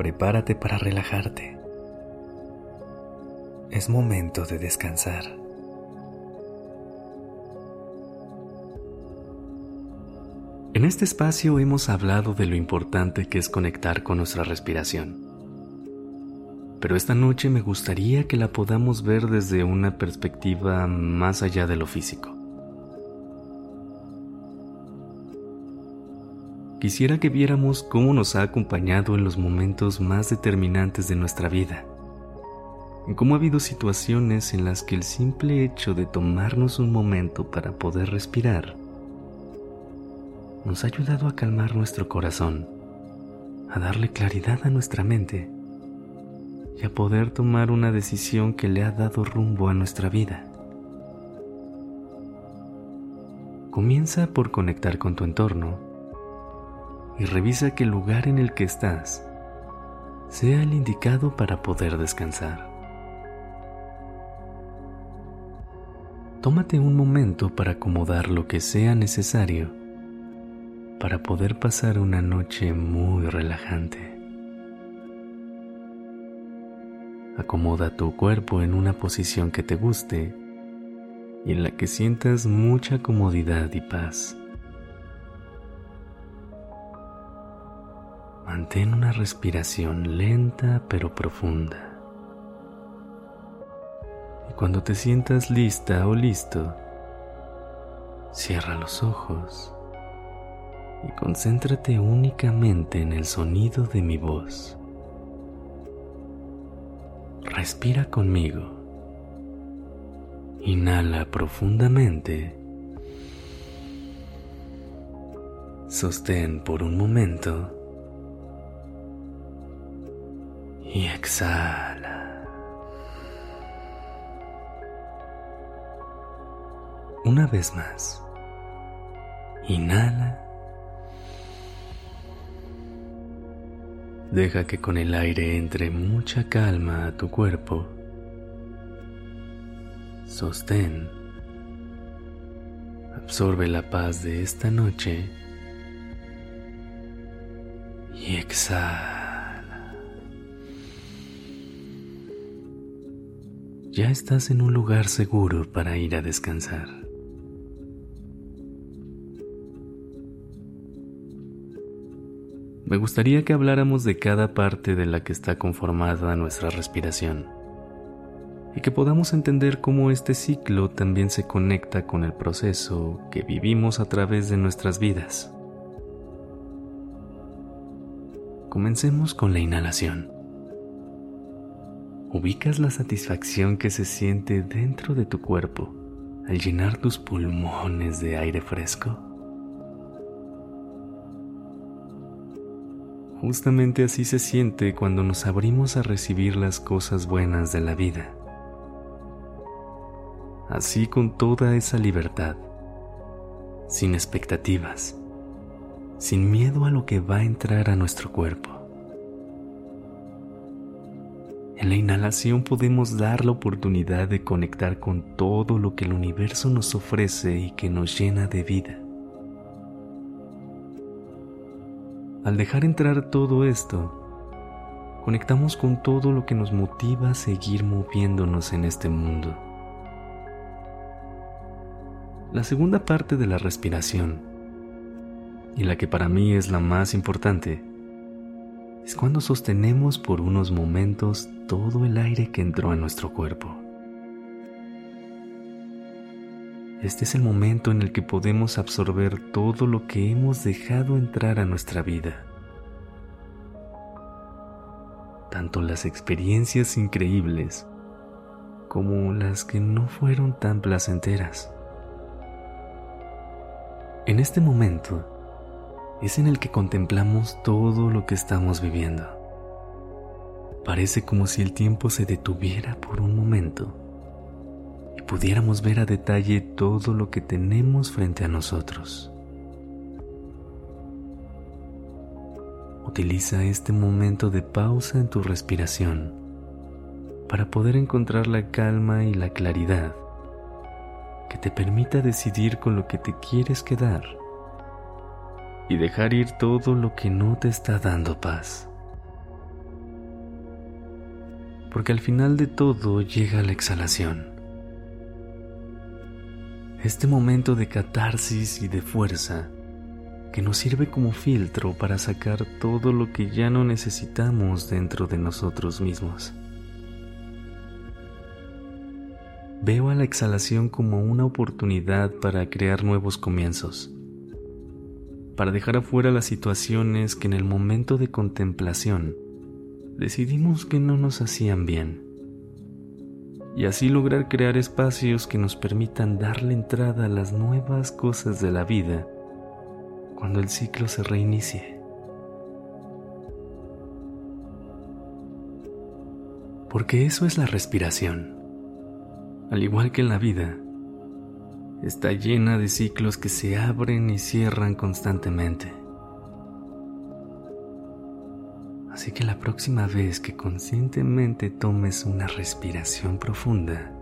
Prepárate para relajarte. Es momento de descansar. En este espacio hemos hablado de lo importante que es conectar con nuestra respiración. Pero esta noche me gustaría que la podamos ver desde una perspectiva más allá de lo físico. Quisiera que viéramos cómo nos ha acompañado en los momentos más determinantes de nuestra vida. En cómo ha habido situaciones en las que el simple hecho de tomarnos un momento para poder respirar nos ha ayudado a calmar nuestro corazón, a darle claridad a nuestra mente y a poder tomar una decisión que le ha dado rumbo a nuestra vida. Comienza por conectar con tu entorno y revisa que el lugar en el que estás sea el indicado para poder descansar. Tómate un momento para acomodar lo que sea necesario para poder pasar una noche muy relajante. Acomoda tu cuerpo en una posición que te guste y en la que sientas mucha comodidad y paz. Mantén una respiración lenta pero profunda. Y cuando te sientas lista o listo, cierra los ojos y concéntrate únicamente en el sonido de mi voz. Respira conmigo. Inhala profundamente. Sostén por un momento y exhala. Una vez más. Inhala. Deja que con el aire entre mucha calma a tu cuerpo. Sostén. Absorbe la paz de esta noche. Y exhala. Ya estás en un lugar seguro para ir a descansar. Me gustaría que habláramos de cada parte de la que está conformada nuestra respiración y que podamos entender cómo este ciclo también se conecta con el proceso que vivimos a través de nuestras vidas. Comencemos con la inhalación. ¿Ubicas la satisfacción que se siente dentro de tu cuerpo al llenar tus pulmones de aire fresco? Justamente así se siente cuando nos abrimos a recibir las cosas buenas de la vida. Así con toda esa libertad, sin expectativas, sin miedo a lo que va a entrar a nuestro cuerpo. En la inhalación podemos dar la oportunidad de conectar con todo lo que el universo nos ofrece y que nos llena de vida. Al dejar entrar todo esto, conectamos con todo lo que nos motiva a seguir moviéndonos en este mundo. La segunda parte de la respiración, y la que para mí es la más importante, es cuando sostenemos por unos momentos todo el aire que entró en nuestro cuerpo. Este es el momento en el que podemos absorber todo lo que hemos dejado entrar a nuestra vida. Tanto las experiencias increíbles como las que no fueron tan placenteras. En este momento, es en el que contemplamos todo lo que estamos viviendo. Parece como si el tiempo se detuviera por un momento y pudiéramos ver a detalle todo lo que tenemos frente a nosotros. Utiliza este momento de pausa en tu respiración para poder encontrar la calma y la claridad que te permita decidir con lo que te quieres quedar y dejar ir todo lo que no te está dando paz. Porque al final de todo llega la exhalación. Este momento de catarsis y de fuerza que nos sirve como filtro para sacar todo lo que ya no necesitamos dentro de nosotros mismos. Veo a la exhalación como una oportunidad para crear nuevos comienzos, para dejar afuera las situaciones que en el momento de contemplación decidimos que no nos hacían bien, y así lograr crear espacios que nos permitan darle entrada a las nuevas cosas de la vida cuando el ciclo se reinicie. Porque eso es la respiración al igual que en la vida, está llena de ciclos que se abren y cierran constantemente. Así que la próxima vez que conscientemente tomes una respiración profunda,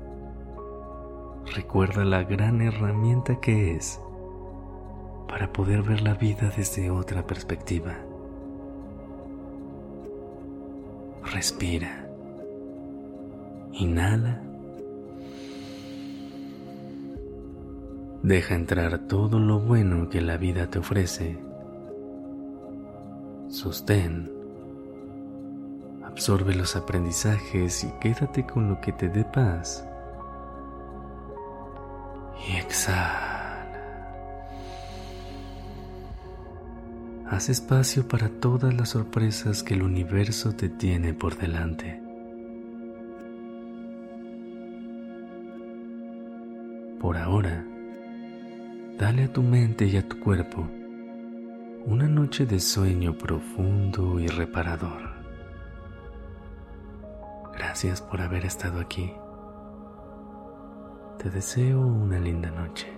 recuerda la gran herramienta que es para poder ver la vida desde otra perspectiva. Respira. Inhala. Deja entrar todo lo bueno que la vida te ofrece. Sostén. Absorbe los aprendizajes y quédate con lo que te dé paz. Y exhala. Haz espacio para todas las sorpresas que el universo te tiene por delante. Por ahora, Dale a tu mente y a tu cuerpo una noche de sueño profundo y reparador. Gracias por haber estado aquí. Te deseo una linda noche.